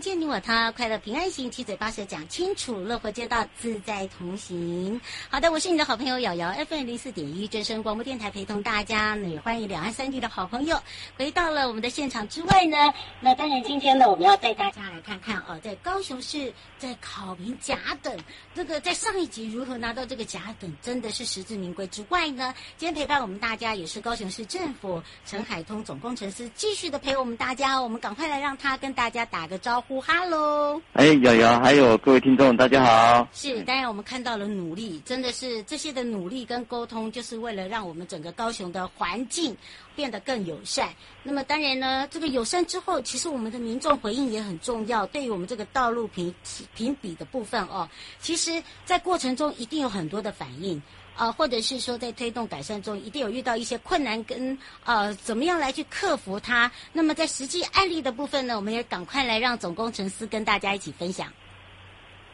见你我他，快乐平安行，七嘴八舌讲清楚，乐活街道自在同行。好的，我是你的好朋友瑶瑶，FM 零四点一真声广播电台，陪同大家，也欢迎两岸三地的好朋友回到了我们的现场之外呢。那当然，今天呢，我们要带大家来看看哦，在高雄市在考评甲等，这个在上一集如何拿到这个甲等，真的是实至名归之外呢，今天陪伴我们大家也是高雄市政府陈海通总工程师，继续的陪我们大家，我们赶快来让他跟大家打个招呼。哈喽，哎，瑶瑶，还有各位听众，大家好。是，当然我们看到了努力，真的是这些的努力跟沟通，就是为了让我们整个高雄的环境变得更友善。那么当然呢，这个友善之后，其实我们的民众回应也很重要。对于我们这个道路评评比的部分哦，其实在过程中一定有很多的反应。啊，或者是说在推动改善中，一定有遇到一些困难跟呃，怎么样来去克服它？那么在实际案例的部分呢，我们也赶快来让总工程师跟大家一起分享。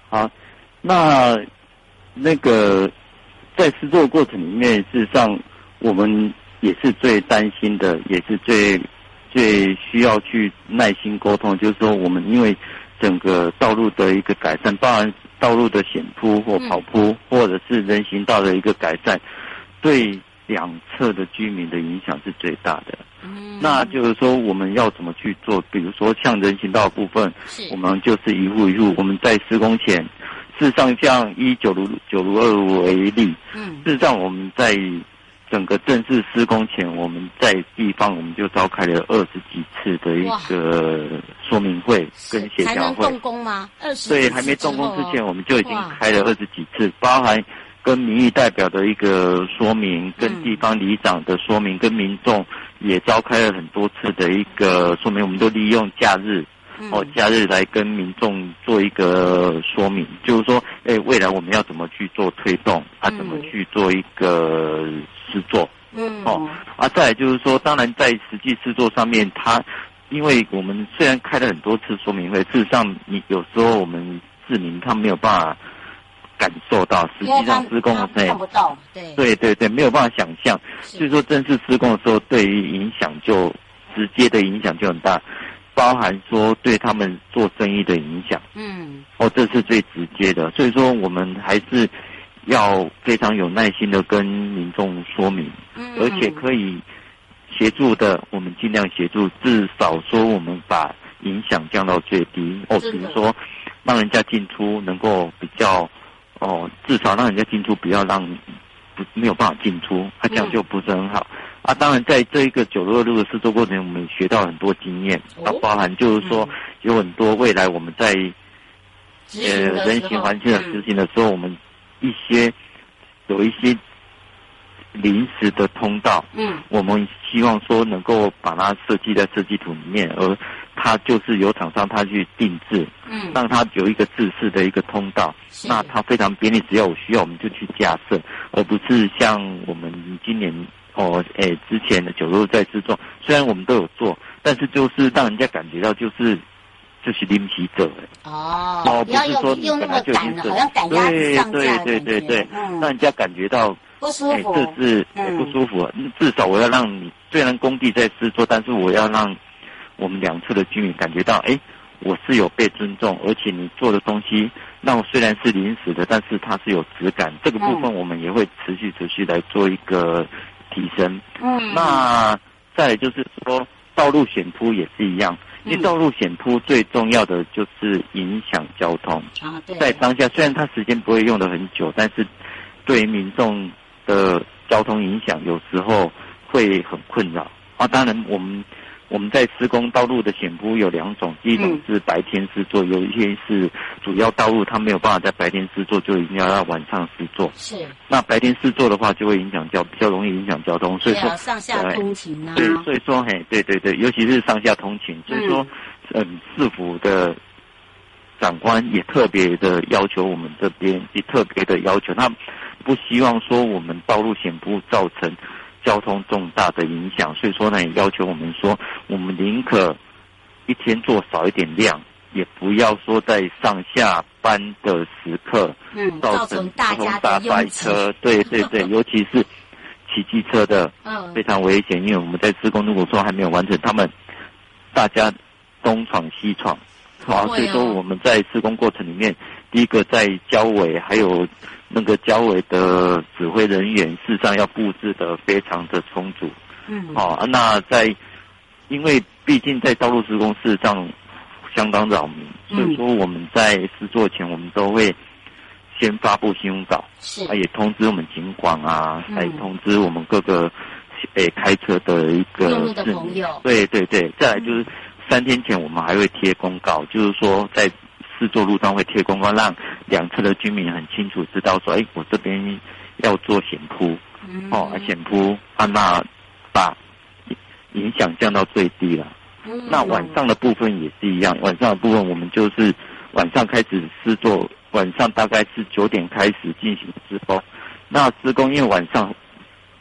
好，那那个在施作过程里面，事实上我们也是最担心的，也是最最需要去耐心沟通，就是说我们因为整个道路的一个改善，当然。道路的险铺或跑铺，或者是人行道的一个改善，对两侧的居民的影响是最大的。嗯，那就是说我们要怎么去做？比如说像人行道部分，我们就是一户一户，我们在施工前，事实上像以九如九如二路为例，嗯，事实上我们在。整个正式施工前，我们在地方我们就召开了二十几次的一个说明会跟协调会。动工吗？二十对，还没动工之前，我们就已经开了二十几次，包含跟民意代表的一个说明，跟地方里长的说明，跟民众也召开了很多次的一个说明。我们都利用假日。哦，假日来跟民众做一个说明，就是说，哎，未来我们要怎么去做推动，啊，怎么去做一个制作，嗯，哦，啊，再来就是说，当然在实际制作上面，它，因为我们虽然开了很多次说明会，事实上，你有时候我们市民他没有办法感受到，实际上施工的时候看不到，对，对对对，没有办法想象，所以说正式施工的时候，对于影响就直接的影响就很大。包含说对他们做生意的影响，嗯，哦，这是最直接的，所以说我们还是要非常有耐心的跟民众说明，嗯，而且可以协助的，我们尽量协助，至少说我们把影响降到最低，哦，比如说让人家进出能够比较，哦，至少让人家进出不要让不没有办法进出，它这样就不是很好。啊，当然，在这一个九如二路的试作过程，我们学到很多经验，啊，包含就是说，有很多未来我们在呃人行环境的实行的时候，我们一些有一些临时的通道，嗯，我们希望说能够把它设计在设计图里面，而它就是由厂商他去定制，嗯，让它有一个自适的一个通道，那它非常便利，只要我需要我们就去架设，而不是像我们今年。哦，哎，之前的九如在制作，虽然我们都有做，但是就是让人家感觉到就是就是临时者哦，不是说你本来就已经好像赶鸭子上架的感觉，对对对对对，嗯，让人家感觉到不舒服，这是不舒服。嗯、至少我要让你，虽然工地在制作，但是我要让我们两侧的居民感觉到，哎，我是有被尊重，而且你做的东西，那我虽然是临时的，但是它是有质感。这个部分我们也会持续持续来做一个提升。嗯，那再来就是说，道路险铺也是一样。因为道路险铺最重要的就是影响交通。啊，对。在当下，虽然它时间不会用的很久，但是对于民众的交通影响，有时候会很困扰。啊，当然我们。我们在施工道路的险铺有两种，第一种是白天施作，有一些是主要道路，它没有办法在白天施作，就一定要在晚上施作。是。那白天施作的话，就会影响交，比较容易影响交通，所以说上下通勤啊。对，所以说，嘿，对对对，尤其是上下通勤，所以说，嗯，市府的长官也特别的要求我们这边，也特别的要求，他不希望说我们道路险铺造成。交通重大的影响，所以说呢，也要求我们说，我们宁可一天做少一点量，也不要说在上下班的时刻，嗯，造成大家大塞车。对对对，尤其是骑机车的，嗯，非常危险。因为我们在施工，如果说还没有完成，他们大家东闯西闯，好，所以说我们在施工过程里面，第一个在交尾还有。那个交委的指挥人员事实上要布置的非常的充足，嗯，好、哦，那在因为毕竟在道路施工事实上相当扰民，所以说我们在施作前我们都会先发布新闻稿，是，也通知我们警广啊，还通知我们各个诶开车的一个市民，对对对，再来就是三天前我们还会贴公告，就是说在。制作路段会贴公告，让两侧的居民很清楚知道说，哎，我这边要做险铺，嗯、哦，险铺，啊，那把影响降到最低了。嗯、那晚上的部分也是一样，晚上的部分我们就是晚上开始施作，晚上大概是九点开始进行施工。那施工因为晚上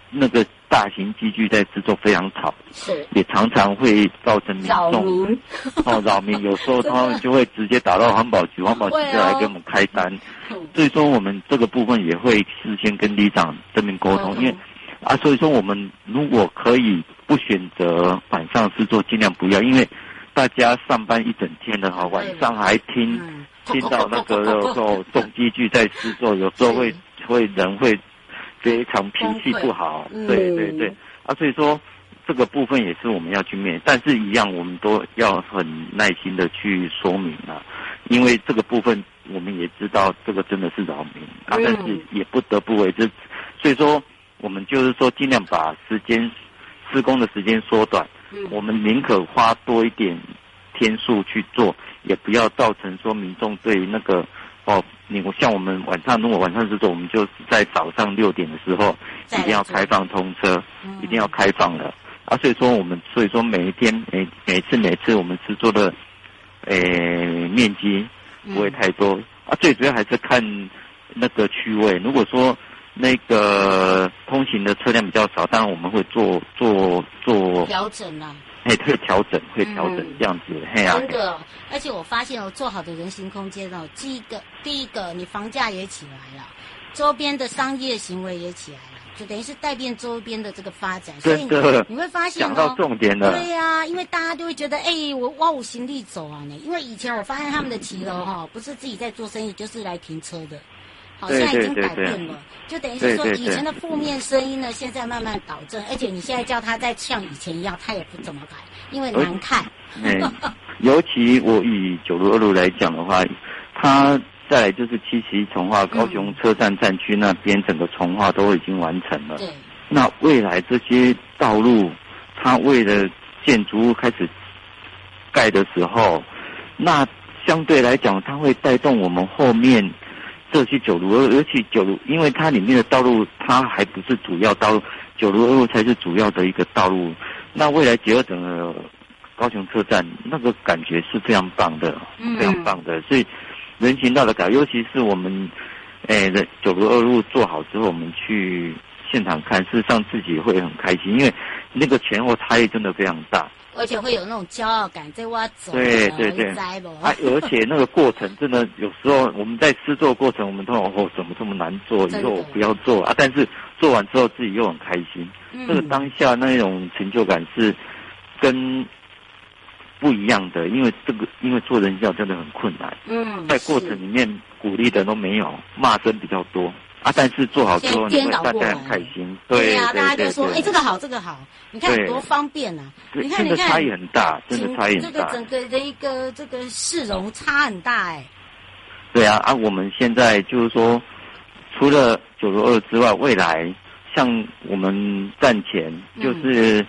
那个。大型机具在制作非常吵，是。也常常会造成民众民。哦扰民，有时候 他们就会直接打到环保局，环保局就来给我们开单。哦、所以说我们这个部分也会事先跟里长这边沟通，嗯、因为啊，所以说我们如果可以不选择晚上制作，尽量不要，因为大家上班一整天的话，晚上还听、嗯、听到那个 时候重机具在制作，有时候会会人会。非常脾气不好，对对对，啊，所以说这个部分也是我们要去面，但是一样我们都要很耐心的去说明啊，因为这个部分我们也知道这个真的是扰民啊，但是也不得不为之，所以说我们就是说尽量把时间施工的时间缩短，我们宁可花多一点天数去做，也不要造成说民众对那个。哦，你像我们晚上，如果晚上施作，我们就是在早上六点的时候一定要开放通车，嗯、一定要开放了啊。所以说我们，所以说每一天每每次每次我们制作的，诶、呃、面积不会太多、嗯、啊。最主要还是看那个区位。如果说那个通行的车辆比较少，当然我们会做做做调整了。哎，会调整，会调整这样子，嗯、嘿啊。真的，而且我发现哦，做好的人行空间哦，第一个，第一个，你房价也起来了，周边的商业行为也起来了，就等于是带变周边的这个发展。所以你，会发现哦，讲到重点了。对呀、啊，因为大家都会觉得，哎，我哇，我行李走啊呢，因为以前我发现他们的骑楼哈，不是自己在做生意，就是来停车的。好，现在已经改变了，对对对对，就等于是说以前的负面声音呢，现在慢慢导正，而且你现在叫他再像以前一样，他也不怎么改，因为难看。欸、尤其我以九如二路来讲的话，它再来就是七十一重划，高雄车站站区那边整个重化都已经完成了。对。那未来这些道路，它为了建筑物开始盖的时候，那相对来讲，它会带动我们后面。这些九如二，尤其九如，因为它里面的道路，它还不是主要道路，九如二路才是主要的一个道路。那未来结合整个高雄车站，那个感觉是非常棒的，非常棒的。所以人行道的改，尤其是我们，诶的九如二路做好之后，我们去现场看，事实上自己会很开心，因为那个前后差异真的非常大。而且会有那种骄傲感，在挖走。对对对，啊，而且那个过程真的有时候我们在制作过程，我们都哦，怎么这么难做？以后我不要做啊！但是做完之后自己又很开心，嗯、那个当下那种成就感是跟不一样的。因为这个，因为做人教真的很困难。嗯，在过程里面鼓励的都没有，骂声比较多。啊！但是做好之后，你会大家很开心。对呀，大家就说：“哎，这个好，这个好，你看多方便啊！你看，你看，差异很大，真的差异很大。这个整个的一个这个市容差很大，哎。对啊，啊，我们现在就是说，除了九如二之外，未来像我们站前就是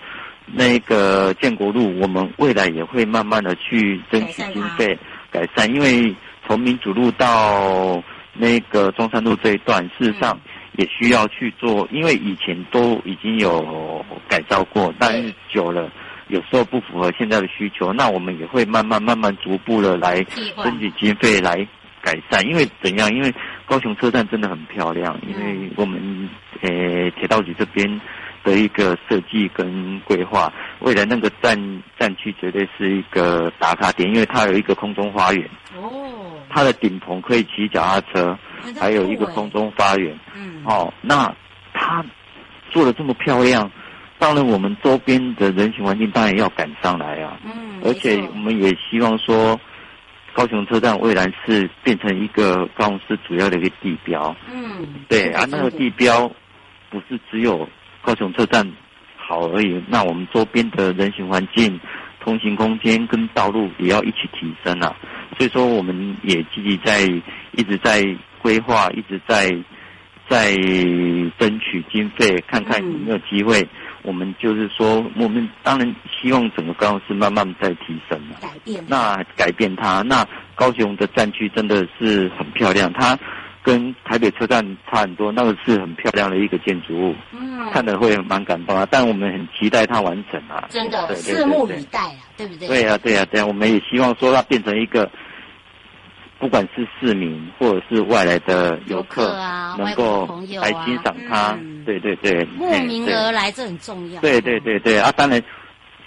那个建国路，我们未来也会慢慢的去争取经费改善，因为从民主路到。那个中山路这一段，事实上也需要去做，因为以前都已经有改造过，但是久了，有时候不符合现在的需求，那我们也会慢慢慢慢逐步的来争取经费来改善。因为怎样？因为高雄车站真的很漂亮，因为我们呃铁道局这边的一个设计跟规划，未来那个站站区绝对是一个打卡点，因为它有一个空中花园。哦。它的顶棚可以骑脚踏车，还有一个空中花园。嗯，哦，那它做的这么漂亮，当然我们周边的人行环境当然要赶上来啊。嗯，而且我们也希望说，高雄车站未来是变成一个高雄市主要的一个地标。嗯，对啊，那个地标不是只有高雄车站好而已，那我们周边的人行环境、通行空间跟道路也要一起提升啊。所以说，我们也积极在一直在规划，一直在在争取经费，看看有没有机会。嗯、我们就是说，我们当然希望整个高雄市慢慢在提升嘛，改变。那改变它，那高雄的战区真的是很漂亮，它跟台北车站差很多，那个是很漂亮的一个建筑物，嗯，看得会蛮感动啊。但我们很期待它完成啊，真的，拭目以待啊，对不对？对啊，对啊，对啊，我们也希望说它变成一个。不管是市民或者是外来的游客啊，能够来欣赏它，嗯、对对对，慕名而来，这很重要。对对对对啊，当然，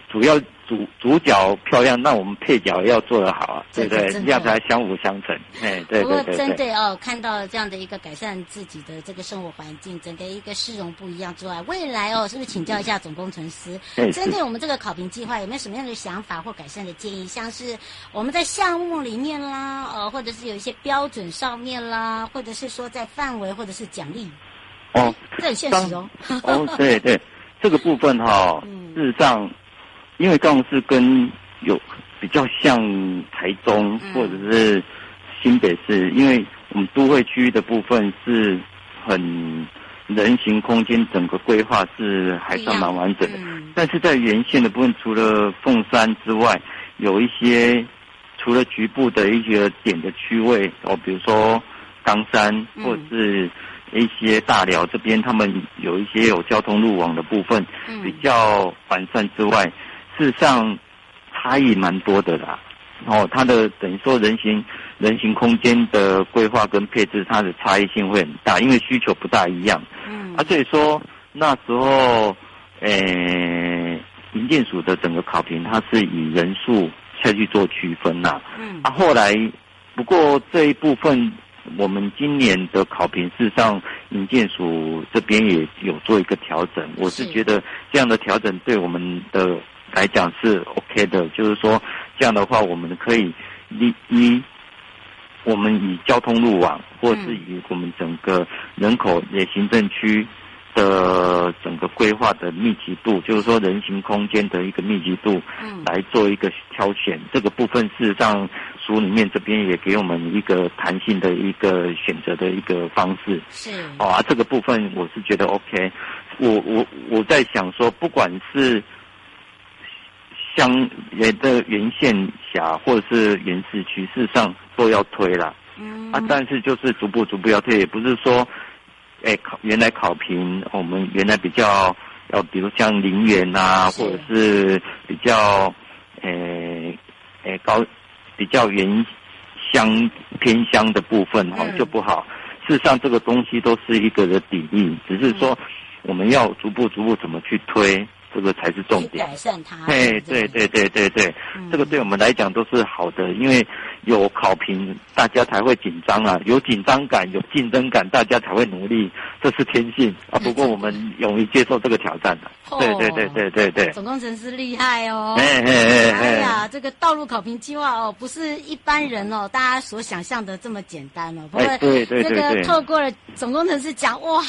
主要。主主角漂亮，那我们配角要做得好啊，对不对？这样才相辅相成。哎，对对对。不过针对哦，看到这样的一个改善自己的这个生活环境，整个一个市容不一样之外，未来哦，是不是请教一下总工程师？针对我们这个考评计划，有没有什么样的想法或改善的建议？像是我们在项目里面啦，呃，或者是有一些标准上面啦，或者是说在范围或者是奖励。哦，这很现实哦。哦，对对，这个部分哈、事实上。因为高雄市跟有比较像台中或者是新北市，因为我们都会区域的部分是很人行空间整个规划是还算蛮完整的，但是在沿线的部分，除了凤山之外，有一些除了局部的一些点的区位哦，比如说冈山或者是一些大寮这边，他们有一些有交通路网的部分比较完善之外。事实上，差异蛮多的啦。哦，它的等于说人行人行空间的规划跟配置，它的差异性会很大，因为需求不大一样。嗯。啊，所以说那时候，诶，营建署的整个考评，它是以人数下去做区分呐。嗯。啊，后来不过这一部分，我们今年的考评，事实上营建署这边也有做一个调整。我是觉得这样的调整对我们的。来讲是 OK 的，就是说这样的话，我们可以一一，我们以交通路网，或是以我们整个人口也行政区的整个规划的密集度，就是说人行空间的一个密集度，来做一个挑选。这个部分事实上，书里面这边也给我们一个弹性的一个选择的一个方式。是哦，啊，这个部分我是觉得 OK。我我我在想说，不管是乡也的原县辖或者是原市区，事实上都要推了。嗯啊，但是就是逐步逐步要推，也不是说，哎考原来考评我们原来比较要，比如像林园啊，或者是比较，诶诶高比较原乡偏乡的部分哈、嗯、就不好。事实上这个东西都是一个的比例，只是说我们要逐步逐步怎么去推。这个才是重点。改善它。哎，对对对对对，嗯、这个对我们来讲都是好的，因为有考评，大家才会紧张啊，有紧张感，有竞争感，大家才会努力，这是天性啊。不过我们勇于接受这个挑战的。对对对对对对。总工程师厉害哦。嘿嘿嘿嘿。哎呀，这个道路考评计划哦，不是一般人哦，大家所想象的这么简单哦。不过，对对对对。这个透过了总工程师讲哇。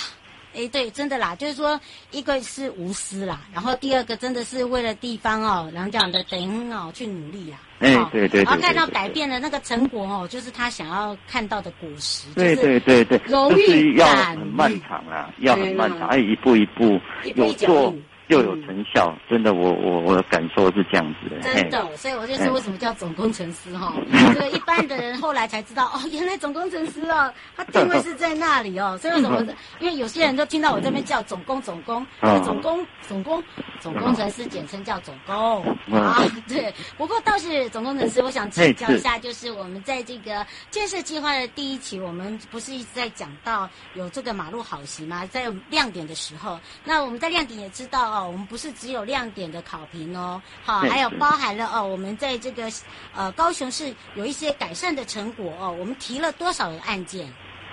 哎，对，真的啦，就是说，一个是无私啦，然后第二个真的是为了地方哦，然后讲的等哦去努力啦。哎，对对对。然后看到改变的那个成果哦，就是他想要看到的果实。对对对对。荣誉感。很漫长啊，要很漫长，哎，一步一步有做。又有成效，真的，我我我的感受是这样子的。真的，所以我就说为什么叫总工程师哈。这个一般的人后来才知道哦，原来总工程师哦，他定位是在那里哦。所以为什么？因为有些人都听到我这边叫总工总工，总工总工总工程师简称叫总工啊。对，不过倒是总工程师，我想请教一下，就是我们在这个建设计划的第一期，我们不是一直在讲到有这个马路好行吗？在亮点的时候，那我们在亮点也知道哦。我们不是只有亮点的考评哦，好，还有包含了哦，我们在这个呃高雄市有一些改善的成果哦，我们提了多少个案件？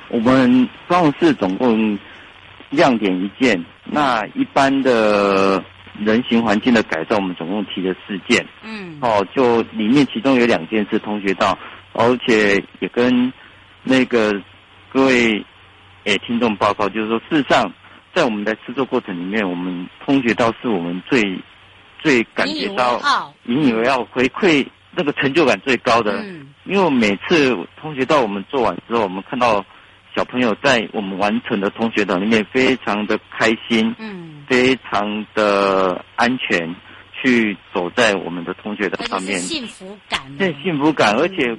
我们高雄市总共亮点一件，那一般的人行环境的改造，我们总共提了四件。嗯，哦，就里面其中有两件是通学道，而且也跟那个各位诶听众报告，就是说事实上。在我们的制作过程里面，我们通学到是我们最最感觉到引以为傲、回馈那个成就感最高的。嗯，因为每次通学到我们做完之后，我们看到小朋友在我们完成的通学道里面非常的开心，嗯，非常的安全，去走在我们的同学道上面，幸福感，对，幸福感，而且。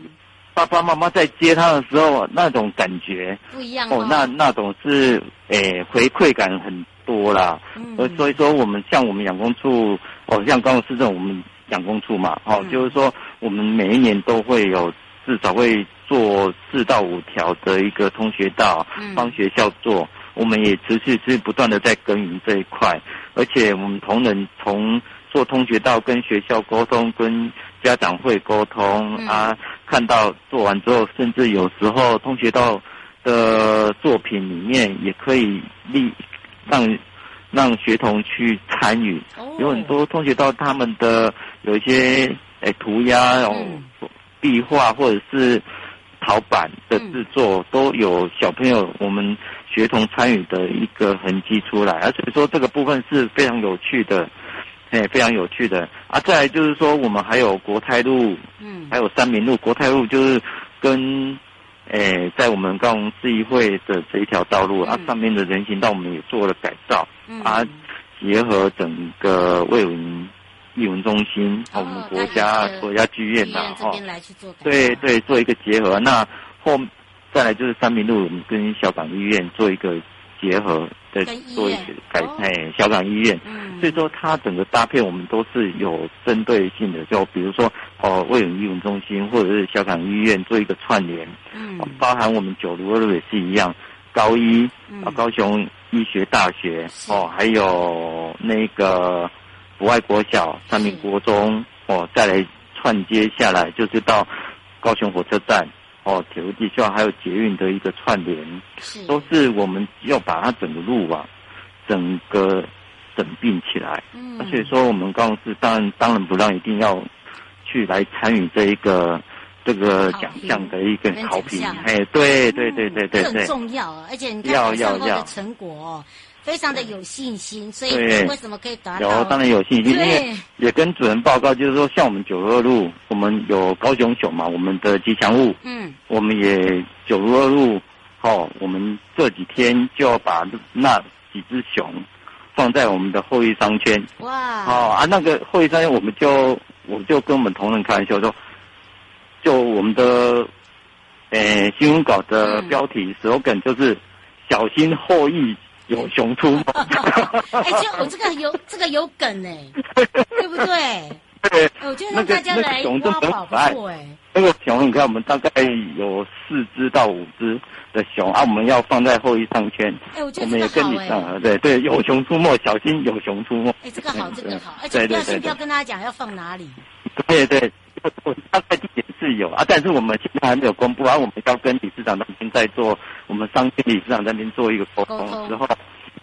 爸爸妈妈在接他的时候，那种感觉不一样哦。哦，那那种是诶、欸、回馈感很多啦。嗯。而所以说，我们像我们养工处，哦，像高雄市政府我们养工处嘛，哦，嗯、就是说我们每一年都会有至少会做四到五条的一个通学道，帮学校做。嗯、我们也持续是不断的在耕耘这一块，而且我们同仁从做通学道跟学校沟通，跟家长会沟通、嗯、啊。看到做完之后，甚至有时候通学道的作品里面也可以立让让学童去参与，有很多通学道他们的有一些诶涂鸦哦壁画或者是陶板的制作，都有小朋友我们学童参与的一个痕迹出来，而且说这个部分是非常有趣的。哎，非常有趣的啊！再来就是说，我们还有国泰路，嗯，还有三民路。国泰路就是跟，哎，在我们高雄市议会的这一条道路、嗯、啊，上面的人行道我们也做了改造，嗯、啊，结合整个卫文艺文中心，哦、我们国家国家剧院呐，哈，对对，做一个结合。那后再来就是三民路，我们跟小港医院做一个结合。的做一些改哎，小港医院，嗯、所以说它整个搭配我们都是有针对性的，就比如说哦，卫武医文中心或者是小港医院做一个串联，嗯，包含我们九如二路也是一样，高一啊，高雄医学大学哦，还有那个博爱国小、三民国中哦，再来串接下来就是到高雄火车站。哦，铁路地下还有捷运的一个串联，是都是我们要把它整个路网，整个整并起来。嗯，所以说我们高雄市当然当仁不让，一定要去来参与这一个这个奖项的一个考评。哎，对对对对对对，很重要啊！而且你看要要要成果。非常的有信心，所以为什么可以达到？有，当然有信心，因为也跟主人报告，就是说，像我们九如二路，我们有高雄熊嘛，我们的吉祥物，嗯，我们也九如二路，哦，我们这几天就要把那几只熊放在我们的后翼商圈，哇，哦啊，那个后翼商圈，我们就我就跟我们同仁开玩笑说，就我们的，呃，新闻稿的标题 slogan 就是小心后翼。有熊出没，哎，就我这个有这个有梗哎，对不对？对，我觉得让大家来挖宝不错哎。那个熊，你看我们大概有四只到五只的熊啊，我们要放在后衣上圈。哎，我觉得。我们也跟你上对对，有熊出没，小心有熊出没。哎，这个好，这个好，而且不要先不要跟大家讲要放哪里。对对，我大概地点是有啊，但是我们现在还没有公布啊，我们要跟理事长那边在做，我们商经理事长那边做一个沟通之后，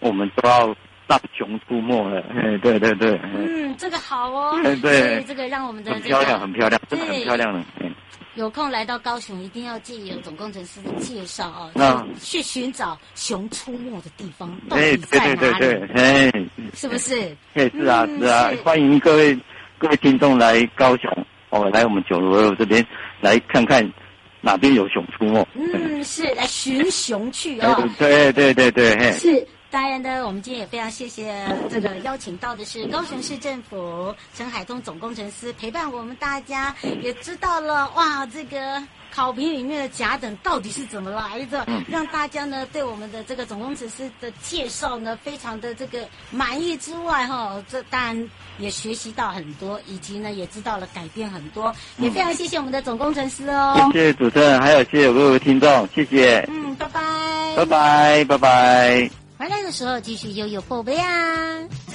我们都要。大熊出没了，哎，对对对，嗯，这个好哦，对，对 这个让我们的、这个、很漂亮，很漂亮，真的很漂亮的。嗯，有空来到高雄，一定要借由总工程师的介绍哦，那去寻找熊出没的地方到底在哪里？对对对对，哎，是不是？哎，是啊，是啊，欢迎各位各位听众来高雄哦，来我们九如这边来看看哪边有熊出没。嗯，是来寻熊去哦。对对对对，嘿，是。当然呢，我们今天也非常谢谢这个邀请到的是高雄市政府陈海通总工程师陪伴我们大家，也知道了哇，这个考评里面的甲等到底是怎么来的，让大家呢对我们的这个总工程师的介绍呢非常的这个满意之外，哈，这当然也学习到很多，以及呢也知道了改变很多，也非常谢谢我们的总工程师哦。谢谢主持人，还有谢谢各位听众，谢谢。嗯，拜拜。拜拜，拜拜。回来的时候继续悠悠宝贝啊。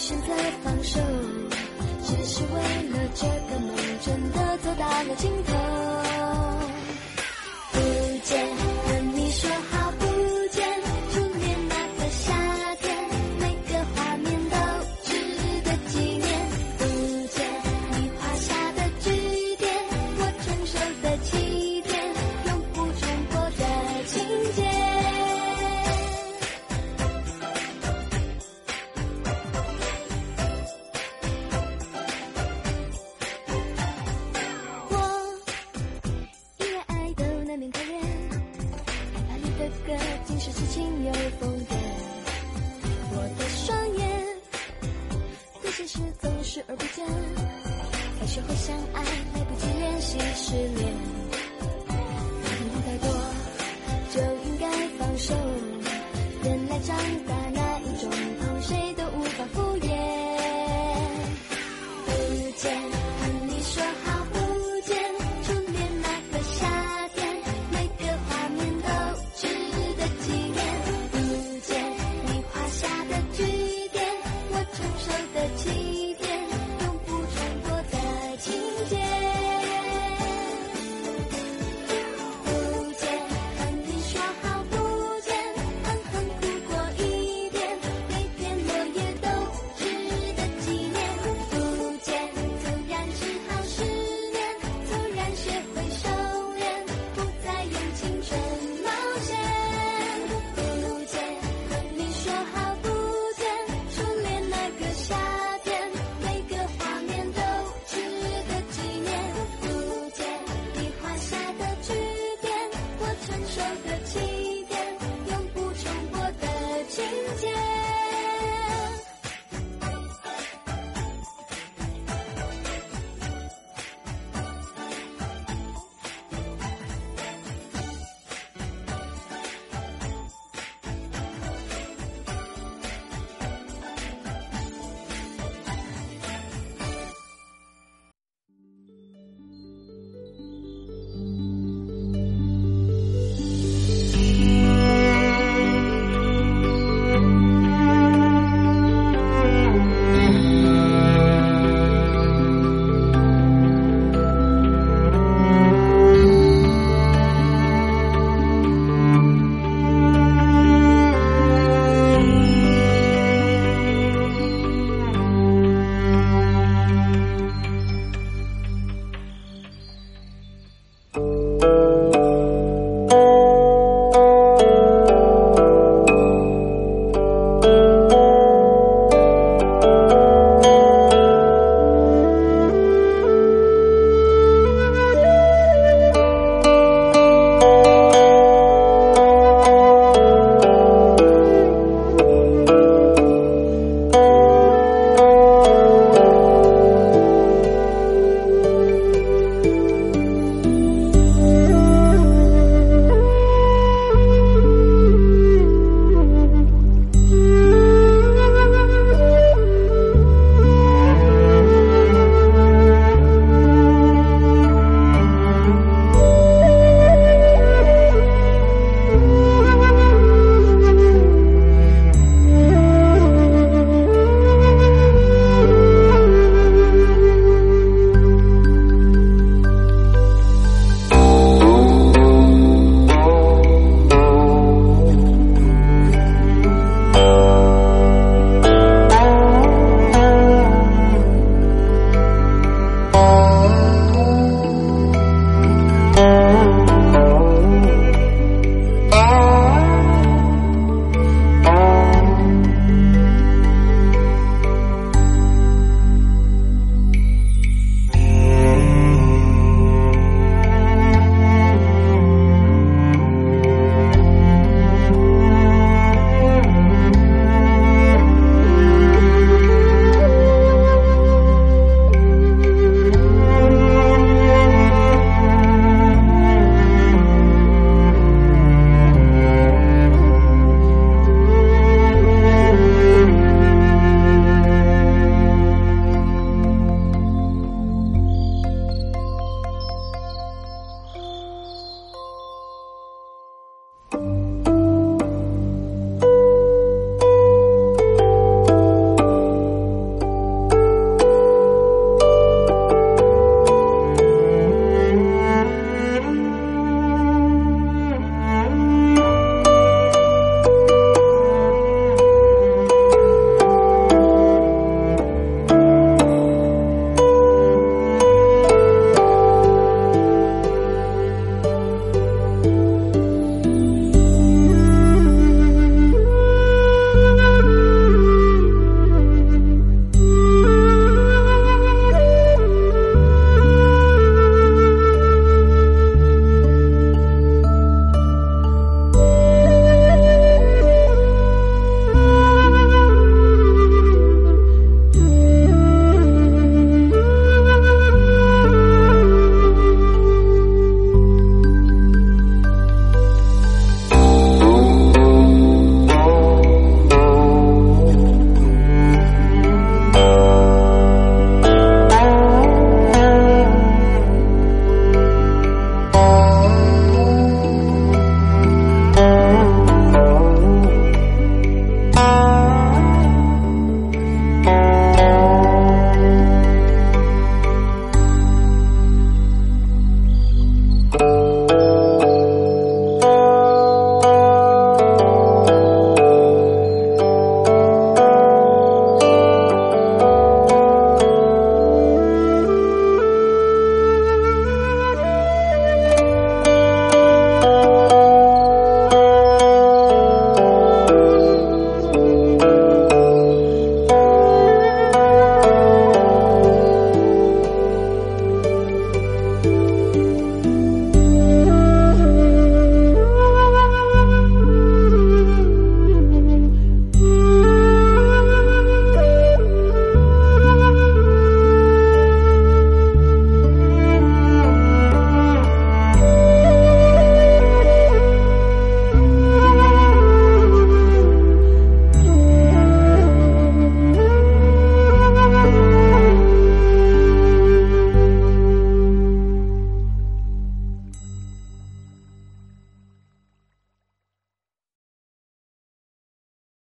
选择放手只是为了这个梦真的走到了尽头。